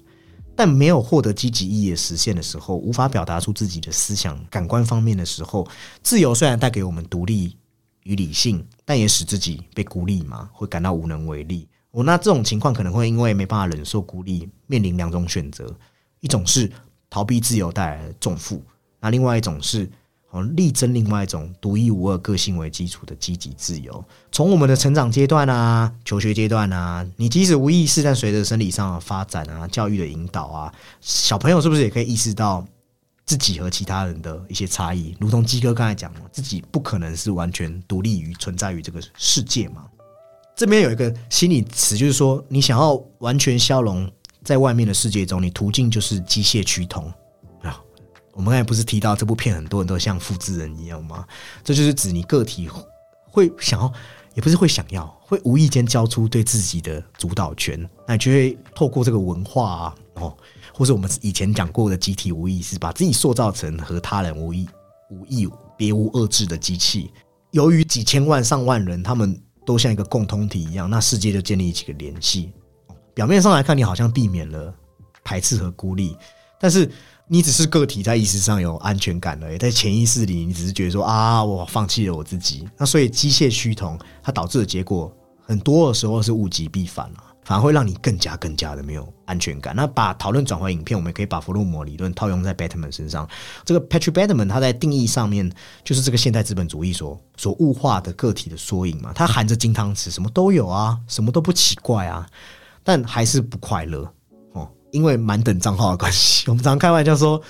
但没有获得积极意义的实现的时候，无法表达出自己的思想、感官方面的时候，自由虽然带给我们独立。与理性，但也使自己被孤立嘛，会感到无能为力。我那这种情况可能会因为没办法忍受孤立，面临两种选择：一种是逃避自由带来的重负，那另外一种是哦力争另外一种独一无二个性为基础的积极自由。从我们的成长阶段啊，求学阶段啊，你即使无意识，但随着生理上的发展啊，教育的引导啊，小朋友是不是也可以意识到？自己和其他人的一些差异，如同基哥刚才讲的，自己不可能是完全独立于存在于这个世界嘛。这边有一个心理词，就是说，你想要完全消融在外面的世界中，你途径就是机械趋同啊。我们刚才不是提到这部片很多人都像复制人一样吗？这就是指你个体会想要也不是会想要，会无意间交出对自己的主导权，那就会透过这个文化啊，哦，或是我们以前讲过的集体无意识，把自己塑造成和他人无异、无异、别无二致的机器。由于几千万、上万人，他们都像一个共通体一样，那世界就建立起个联系。表面上来看，你好像避免了排斥和孤立，但是。你只是个体，在意识上有安全感而已，在潜意识里，你只是觉得说啊，我放弃了我自己。那所以机械趋同，它导致的结果，很多的时候是物极必反了，反而会让你更加更加的没有安全感。那把讨论转回影片，我们也可以把弗洛姆理论套用在 Bateman 身上。这个 Patrick Batman 他在定义上面，就是这个现代资本主义所所物化的个体的缩影嘛。他含着金汤匙，什么都有啊，什么都不奇怪啊，但还是不快乐哦。因为满等账号的关系，我们常开玩笑说，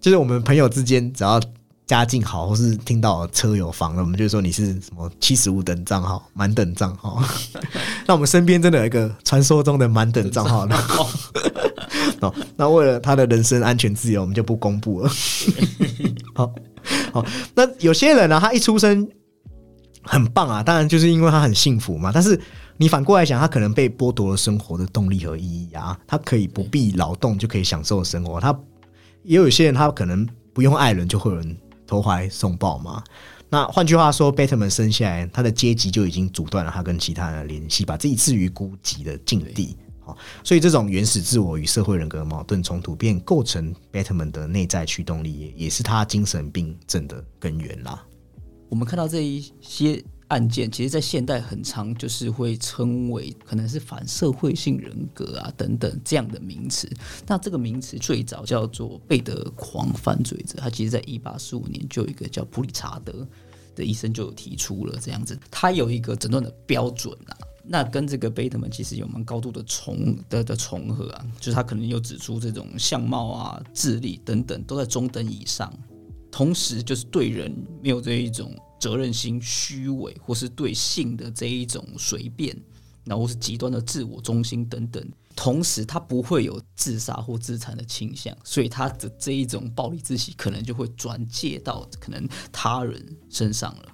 就是我们朋友之间只要家境好，或是听到车有房了，我们就说你是什么七十五等账号、满等账号。那我们身边真的有一个传说中的满等账号呢？哦，那为了他的人身安全自由，我们就不公布了。好好，那有些人呢，他一出生很棒啊，当然就是因为他很幸福嘛，但是。你反过来想，他可能被剥夺了生活的动力和意义啊！他可以不必劳动就可以享受生活，他也有些人，他可能不用爱人就会有人投怀送抱嘛。那换句话说，b e t m a n 生下来，他的阶级就已经阻断了他跟其他人的联系，把自己置于孤寂的境地。好，所以这种原始自我与社会人格矛盾冲突，便构成 b e t m a n 的内在驱动力，也也是他精神病症的根源啦。我们看到这一些。案件其实，在现代很常就是会称为可能是反社会性人格啊等等这样的名词。那这个名词最早叫做贝德狂犯罪者，他其实在一八四五年就有一个叫普理查德的医生就有提出了这样子，他有一个诊断的标准啊。那跟这个贝德们其实有蛮高度的重的的重合啊，就是他可能有指出这种相貌啊、智力等等都在中等以上，同时就是对人没有这一种。责任心、虚伪，或是对性的这一种随便，然后是极端的自我中心等等。同时，他不会有自杀或自残的倾向，所以他的这一种暴力自己可能就会转借到可能他人身上了。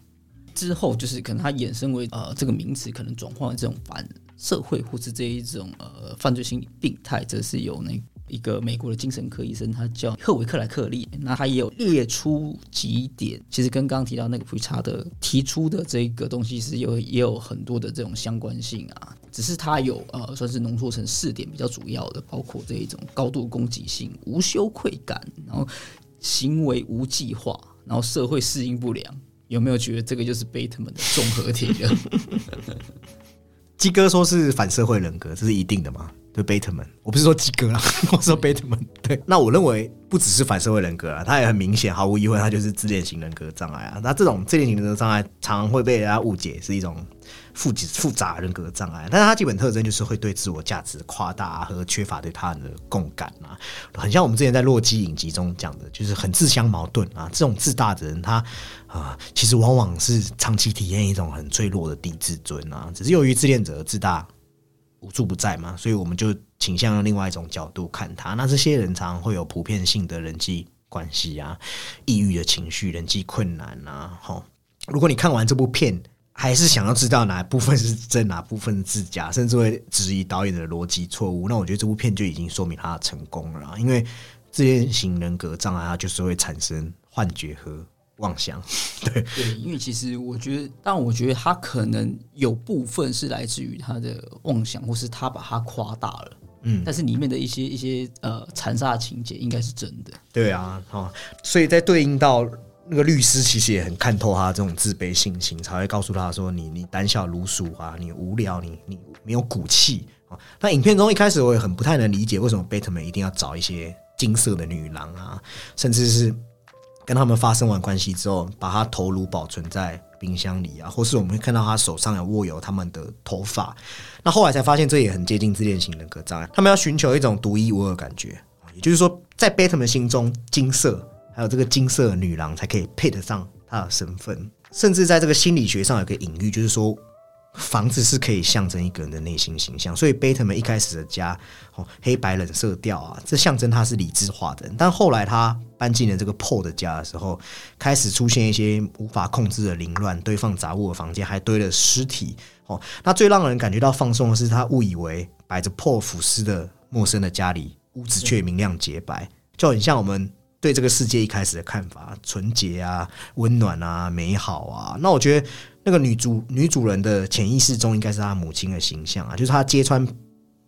之后就是可能他衍生为呃这个名词，可能转换为这种反社会或是这一种呃犯罪心理病态，则是有那。一个美国的精神科医生，他叫赫维克莱克利，那他也有列出几点，其实跟刚刚提到那个普查的提出的这个东西是有也有很多的这种相关性啊，只是他有呃算是浓缩成四点比较主要的，包括这一种高度攻击性、无羞愧感，然后行为无计划，然后社会适应不良，有没有觉得这个就是贝特曼的综合体了？鸡哥说是反社会人格，这是一定的吗？对贝特曼，我不是说鸡哥啊，我说贝特曼。对，那我认为不只是反社会人格啊，他也很明显，毫无疑问，他就是自恋型人格障碍啊。那这种自恋型人格障碍，常常会被人家误解是一种复复杂人格障碍，但是它基本特征就是会对自我价值夸大和缺乏对他人的共感啊，很像我们之前在洛基影集中讲的，就是很自相矛盾啊。这种自大的人，他啊，其实往往是长期体验一种很脆弱的低自尊啊，只是由于自恋者的自大。无处不在嘛，所以我们就倾向用另外一种角度看他。那这些人常常会有普遍性的人际关系啊，抑郁的情绪、人际困难啊。好，如果你看完这部片，还是想要知道哪部分是真，哪部分是假，甚至会质疑导演的逻辑错误，那我觉得这部片就已经说明他的成功了。因为这些型人格障碍，它就是会产生幻觉和。妄想，对对，因为其实我觉得，但我觉得他可能有部分是来自于他的妄想，或是他把它夸大了，嗯，但是里面的一些一些呃残杀情节应该是真的。对啊，哈，所以在对应到那个律师，其实也很看透他这种自卑心情，才会告诉他说：“你你胆小如鼠啊，你无聊，你你没有骨气啊。”那影片中一开始我也很不太能理解，为什么贝特曼一定要找一些金色的女郎啊，甚至是。跟他们发生完关系之后，把他头颅保存在冰箱里啊，或是我们会看到他手上有握有他们的头发。那后来才发现，这也很接近自恋型人格障碍。他们要寻求一种独一无二感觉，也就是说，在贝特曼心中，金色还有这个金色女郎才可以配得上他的身份。甚至在这个心理学上有个隐喻，就是说，房子是可以象征一个人的内心形象，所以贝特曼一开始的家哦，黑白冷色调啊，这象征他是理智化的。但后来他搬进了这个破的家的时候，开始出现一些无法控制的凌乱、堆放杂物的房间，还堆了尸体。哦，那最让人感觉到放松的是，他误以为摆着破腐尸的陌生的家里，屋子却明亮洁白，就很像我们对这个世界一开始的看法：纯洁啊、温暖啊、美好啊。那我觉得。那个女主女主人的潜意识中应该是她母亲的形象啊，就是她揭穿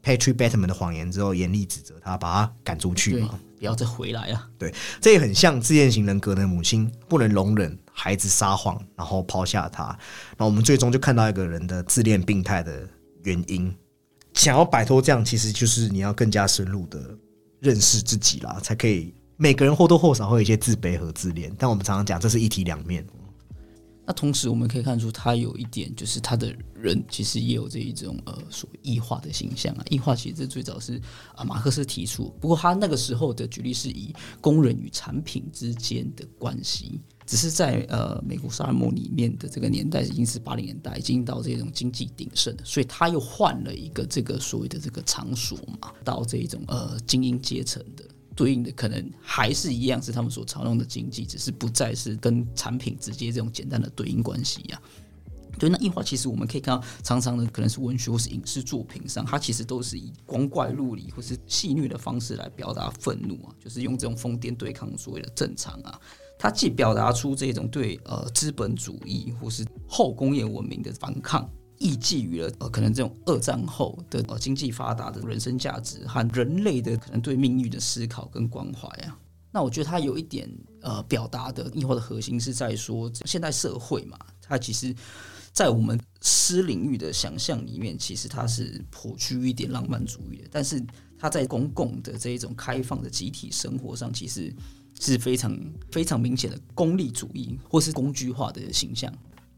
Patrick Bateman 的谎言之后，严厉指责他，把他赶出去嘛，不要再回来啊！对，这也很像自恋型人格的母亲不能容忍孩子撒谎，然后抛下他。那我们最终就看到一个人的自恋病态的原因。想要摆脱这样，其实就是你要更加深入的认识自己啦，才可以。每个人或多或少会有一些自卑和自恋，但我们常常讲，这是一体两面。那同时，我们可以看出，他有一点就是他的人其实也有这一种呃所异化的形象啊。异化其实最早是啊马克思提出，不过他那个时候的举例是以工人与产品之间的关系，只是在呃美国沙漠里面的这个年代已经是八零年代，已经到这种经济鼎盛，所以他又换了一个这个所谓的这个场所嘛，到这一种呃精英阶层的。对应的可能还是一样，是他们所常用的经济，只是不再是跟产品直接这种简单的对应关系呀。对，那异化其实我们可以看到，常常的可能是文学或是影视作品上，它其实都是以光怪陆离或是戏谑的方式来表达愤怒啊，就是用这种疯癫对抗所谓的正常啊。它既表达出这种对呃资本主义或是后工业文明的反抗。亦寄予了呃，可能这种二战后的呃经济发达的人生价值和人类的可能对命运的思考跟关怀啊。那我觉得它有一点呃，表达的异化的核心是在说，现代社会嘛，它其实，在我们私领域的想象里面，其实它是颇具一点浪漫主义的，但是它在公共的这一种开放的集体生活上，其实是非常非常明显的功利主义或是工具化的形象。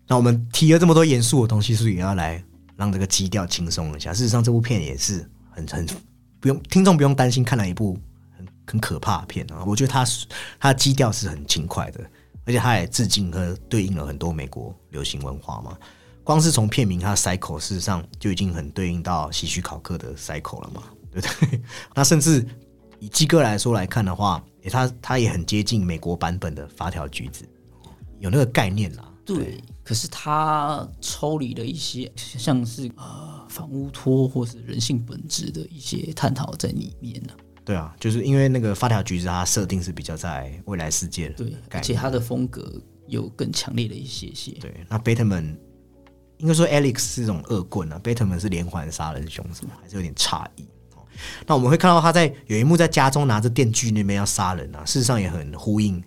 那我们提了这么多严肃的东西，是不是也要来让这个基调轻松一下？事实上，这部片也是很很不用听众不用担心看了一部很很可怕的片啊。我觉得它它的基调是很轻快的，而且它也致敬和对应了很多美国流行文化嘛。光是从片名它的 cycle，事实上就已经很对应到希区考克的 cycle 了嘛，对不对？那甚至以基哥来说来看的话，诶，他他也很接近美国版本的发条橘子，有那个概念啦。对，可是他抽离了一些，像是呃反乌托或是人性本质的一些探讨在里面呢。对啊，就是因为那个发条橘子，它设定是比较在未来世界的，对，而且它的风格有更强烈的一些些。对，那贝特曼应该说 Alex 是这种恶棍啊，贝特曼是连环杀人凶，手？还是有点诧异。那我们会看到他在有一幕在家中拿着电锯那边要杀人啊，事实上也很呼应。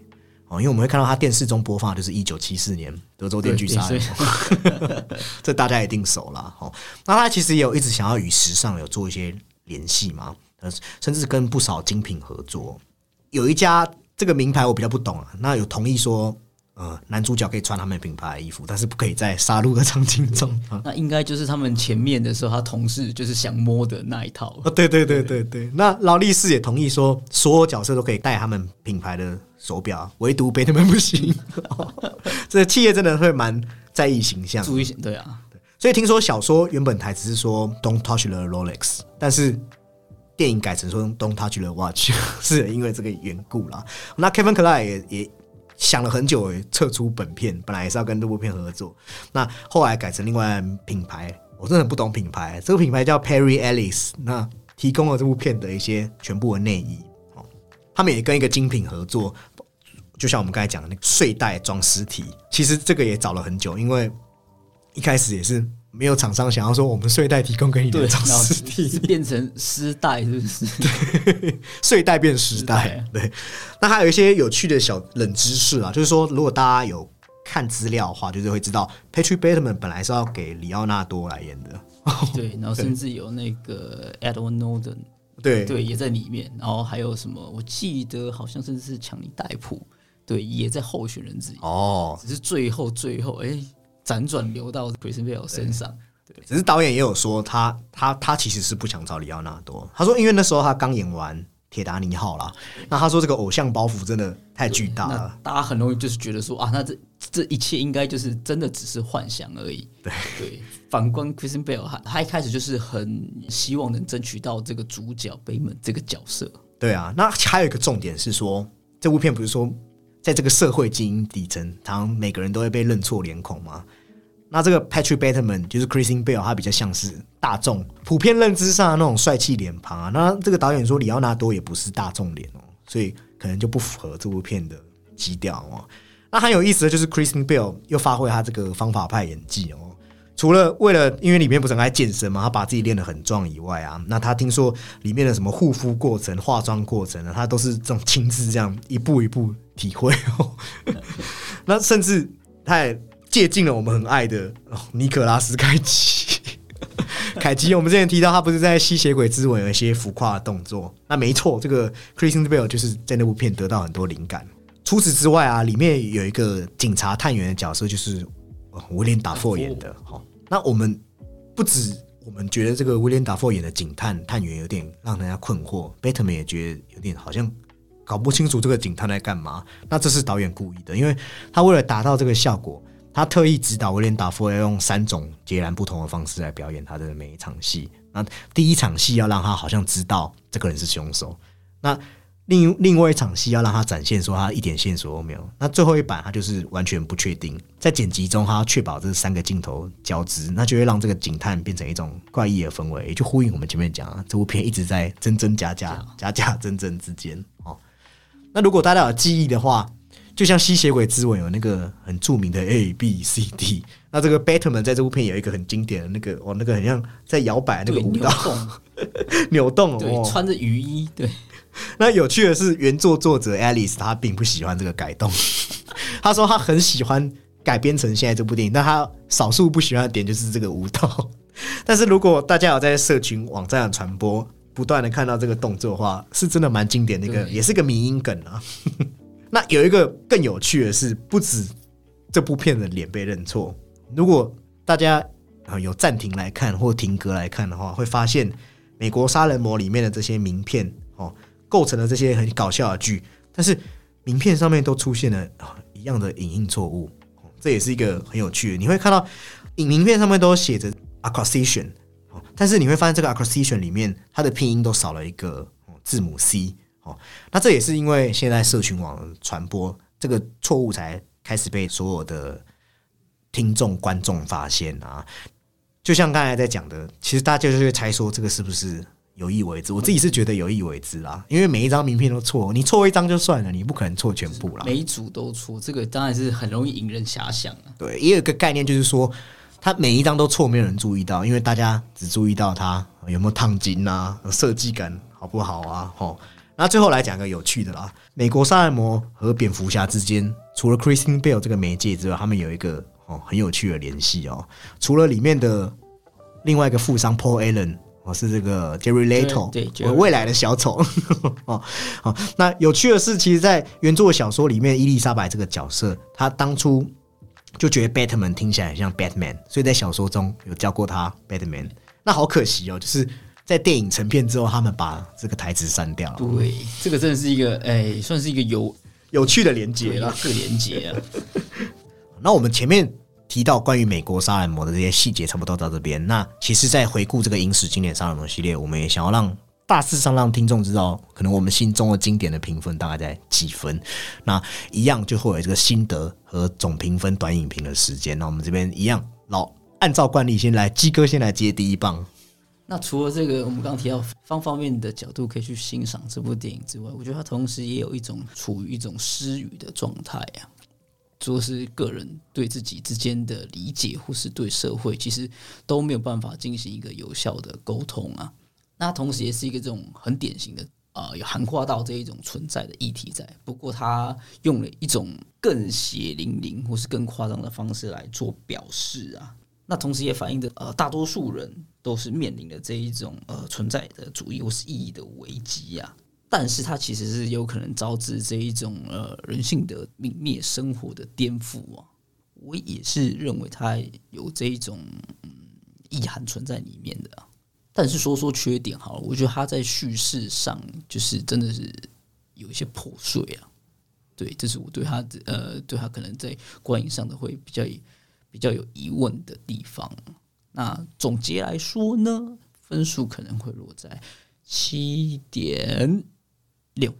哦，因为我们会看到他电视中播放的就是一九七四年德州电锯杀人，这大家一定熟了。哦，那他其实也有一直想要与时尚有做一些联系嘛，呃，甚至跟不少精品合作。有一家这个名牌我比较不懂啊，那有同意说。呃，男主角可以穿他们品牌的衣服，但是不可以在杀戮的场景中。那应该就是他们前面的时候，他同事就是想摸的那一套啊。对对对对对。那劳力士也同意说，所有角色都可以带他们品牌的手表，唯独贝特曼不行。这企业真的会蛮在意形象，注意对啊。所以听说小说原本台词是说 “Don't touch the Rolex”，但是电影改成说 “Don't touch the watch”，是因为这个缘故啦。那 Kevin Kline 也也。想了很久，撤出本片，本来也是要跟这部片合作，那后来改成另外品牌，我真的不懂品牌，这个品牌叫 Perry Ellis，那提供了这部片的一些全部的内衣，哦，他们也跟一个精品合作，就像我们刚才讲的那个睡袋装尸体，其实这个也找了很久，因为一开始也是。没有厂商想要说我们睡袋提供给你的尸体，变成丝带是不是？对，睡袋变丝带。对，那还有一些有趣的小冷知识啊，就是说，如果大家有看资料的话，就是会知道，Patrick Bateman 本来是要给里奥纳多来演的。对，然后甚至有那个 Edward Norton，对对，也在里面。然后还有什么？我记得好像甚至是强尼戴普，对，也在候选人之一。哦，只是最后最后，哎。辗转流到 Christian Bale 身上，对，只是导演也有说他他他其实是不想找里奥纳多。他说，因为那时候他刚演完铁达尼号啦。那他说这个偶像包袱真的太巨大了，大家很容易就是觉得说啊，那这这一切应该就是真的只是幻想而已。对对，反观 Christian Bell，他他一开始就是很希望能争取到这个主角北门这个角色。对啊，那还有一个重点是说，这部片不是说在这个社会精英底层，常每个人都会被认错脸孔吗？那这个 Patrick Bateman 就是 Christian Bale，他比较像是大众普遍认知上的那种帅气脸庞啊。那这个导演说里奥纳多也不是大众脸哦，所以可能就不符合这部片的基调哦。那很有意思的就是 Christian Bale 又发挥他这个方法派演技哦。除了为了因为里面不是很爱健身嘛，他把自己练得很壮以外啊，那他听说里面的什么护肤过程、化妆过程呢，他都是这种亲自这样一步一步体会哦。那甚至他也。借鉴了我们很爱的尼可拉斯凯奇，凯奇，我们之前提到他不是在吸血鬼之吻有一些浮夸的动作，那没错，这个 Christian Bale 就是在那部片得到很多灵感。除此之外啊，里面有一个警察探员的角色，就是威廉达佛演的。好，那我们不止我们觉得这个威廉达佛演的警探探员有点让人家困惑，Bateman 也觉得有点好像搞不清楚这个警探在干嘛。那这是导演故意的，因为他为了达到这个效果。他特意指导威廉达夫要用三种截然不同的方式来表演他的每一场戏。那第一场戏要让他好像知道这个人是凶手，那另另外一场戏要让他展现说他一点线索都没有。那最后一版他就是完全不确定，在剪辑中他要确保这三个镜头交织，那就会让这个警探变成一种怪异的氛围，也就呼应我们前面讲啊，这部片一直在真真假假、假假真真之间哦。那如果大家有记忆的话。就像吸血鬼之吻有那个很著名的 A B C D，那这个 Batman 在这部片有一个很经典的那个哦，那个很像在摇摆那个舞蹈，扭动，对，穿着雨衣，对。那有趣的是，原作作者 Alice 她并不喜欢这个改动，她说她很喜欢改编成现在这部电影，但她少数不喜欢的点就是这个舞蹈。但是如果大家有在社群网站传播，不断的看到这个动作的话，是真的蛮经典的一个，也是个迷音梗啊。那有一个更有趣的是，不止这部片的脸被认错。如果大家啊有暂停来看或停格来看的话，会发现《美国杀人魔》里面的这些名片哦，构成了这些很搞笑的剧，但是名片上面都出现了一样的影印错误，这也是一个很有趣的。你会看到影名片上面都写着 acquisition，但是你会发现这个 acquisition 里面它的拼音都少了一个字母 C。哦，那这也是因为现在社群网传播这个错误，才开始被所有的听众观众发现啊。就像刚才在讲的，其实大家就会猜说这个是不是有意为之？我自己是觉得有意为之啦，因为每一张名片都错，你错一张就算了，你不可能错全部啦。每一组都错，这个当然是很容易引人遐想啊。对，也有个概念就是说，他每一张都错，没有人注意到，因为大家只注意到他有没有烫金啊，设计感好不好啊，吼。那最后来讲个有趣的啦，美国杀人魔和蝙蝠侠之间，除了 Christian Bell 这个媒介之外，他们有一个哦很有趣的联系哦。除了里面的另外一个富商 Paul Allen，哦是这个 Jerry Leto，对，未来的小丑 哦。好，那有趣的是，其实，在原作小说里面，伊丽莎白这个角色，她当初就觉得 Batman 听起来很像 Batman，所以在小说中有叫过他 Batman。那好可惜哦，就是。在电影成片之后，他们把这个台词删掉了。对，这个真的是一个哎，算是一个有有趣的连接了，个连接啊。那我们前面提到关于美国杀人魔的这些细节，差不多到这边。那其实，在回顾这个影史经典杀人魔系列，我们也想要让大致上让听众知道，可能我们心中的经典的评分大概在几分。那一样就会有这个心得和总评分短影评的时间。那我们这边一样老按照惯例，先来鸡哥先来接第一棒。那除了这个，我们刚提到方方面的角度可以去欣赏这部电影之外，我觉得它同时也有一种处于一种失语的状态啊。说是个人对自己之间的理解，或是对社会，其实都没有办法进行一个有效的沟通啊。那同时也是一个这种很典型的啊，有涵盖到这一种存在的议题在。不过他用了一种更血淋淋或是更夸张的方式来做表示啊。那同时也反映着呃，大多数人都是面临的这一种呃存在的主义或是意义的危机啊。但是它其实是有可能招致这一种呃人性的泯灭、生活的颠覆啊。我也是认为它有这一种嗯意涵存在里面的。但是说说缺点好了，我觉得他在叙事上就是真的是有一些破碎啊。对，这是我对他呃，对他可能在观影上的会比较比较有疑问的地方。那总结来说呢，分数可能会落在七点六。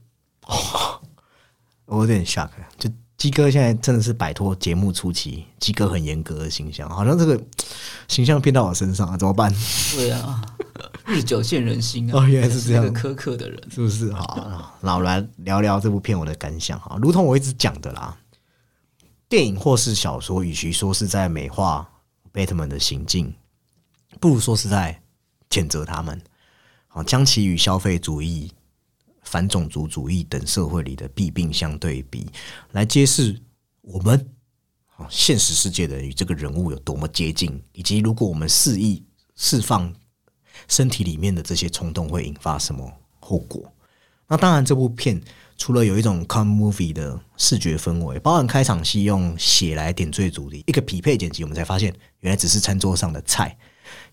我有点 shock，就鸡哥现在真的是摆脱节目初期鸡哥很严格的形象，好像这个形象变到我身上了，怎么办？对啊。日久见人心啊！哦，原来是这样，苛刻的人是不是？好，那我来聊聊这部片我的感想哈。如同我一直讲的啦，电影或是小说，与其说是在美化贝特曼的行径，不如说是在谴责他们。好，将其与消费主义、反种族主义等社会里的弊病相对比，来揭示我们啊现实世界的与这个人物有多么接近，以及如果我们肆意释放。身体里面的这些冲动会引发什么后果？那当然，这部片除了有一种 com movie 的视觉氛围，包含开场戏用血来点缀主题，一个匹配剪辑，我们才发现原来只是餐桌上的菜，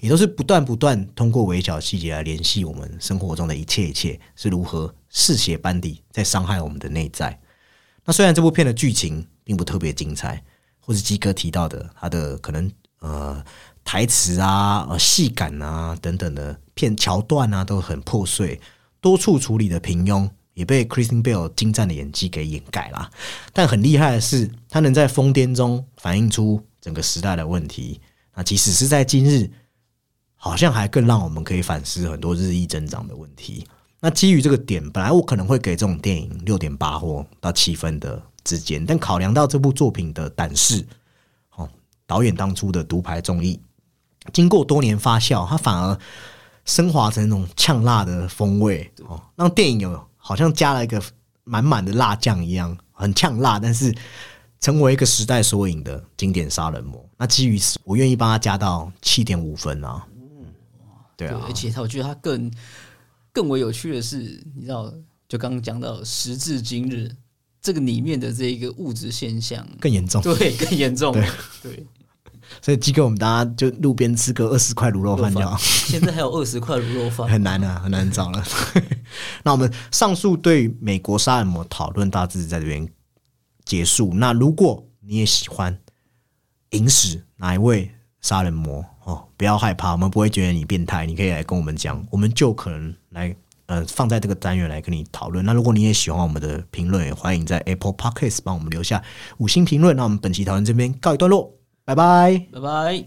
也都是不断不断通过微小细节来联系我们生活中的一切一切是如何嗜血般地在伤害我们的内在。那虽然这部片的剧情并不特别精彩，或是基哥提到的他的可能呃。台词啊、呃戏感啊等等的片桥段啊都很破碎，多处处理的平庸，也被 Kristen Bell 精湛的演技给掩盖了。但很厉害的是，他能在疯癫中反映出整个时代的问题。那即使是在今日，好像还更让我们可以反思很多日益增长的问题。那基于这个点，本来我可能会给这种电影六点八或到七分的之间，但考量到这部作品的胆识，哦，导演当初的独排众议。经过多年发酵，它反而升华成那种呛辣的风味哦，让电影有好像加了一个满满的辣酱一样，很呛辣，但是成为一个时代缩影的经典杀人魔。那基于此，我愿意帮他加到七点五分啊。嗯，对啊，而且他我觉得他更更为有趣的是，你知道，就刚刚讲到时至今日，这个里面的这一个物质现象更严重，对，更严重，对。所以，寄给我们大家就路边吃个二十块卤肉饭就好。现在还有二十块卤肉饭，很难啊，很难找了。那我们上述对美国杀人魔讨论大致在这边结束。那如果你也喜欢影史哪一位杀人魔哦，不要害怕，我们不会觉得你变态，你可以来跟我们讲，我们就可能来呃放在这个单元来跟你讨论。那如果你也喜欢我们的评论，也欢迎在 Apple Podcast 帮我们留下五星评论。那我们本期讨论这边告一段落。拜拜，拜拜。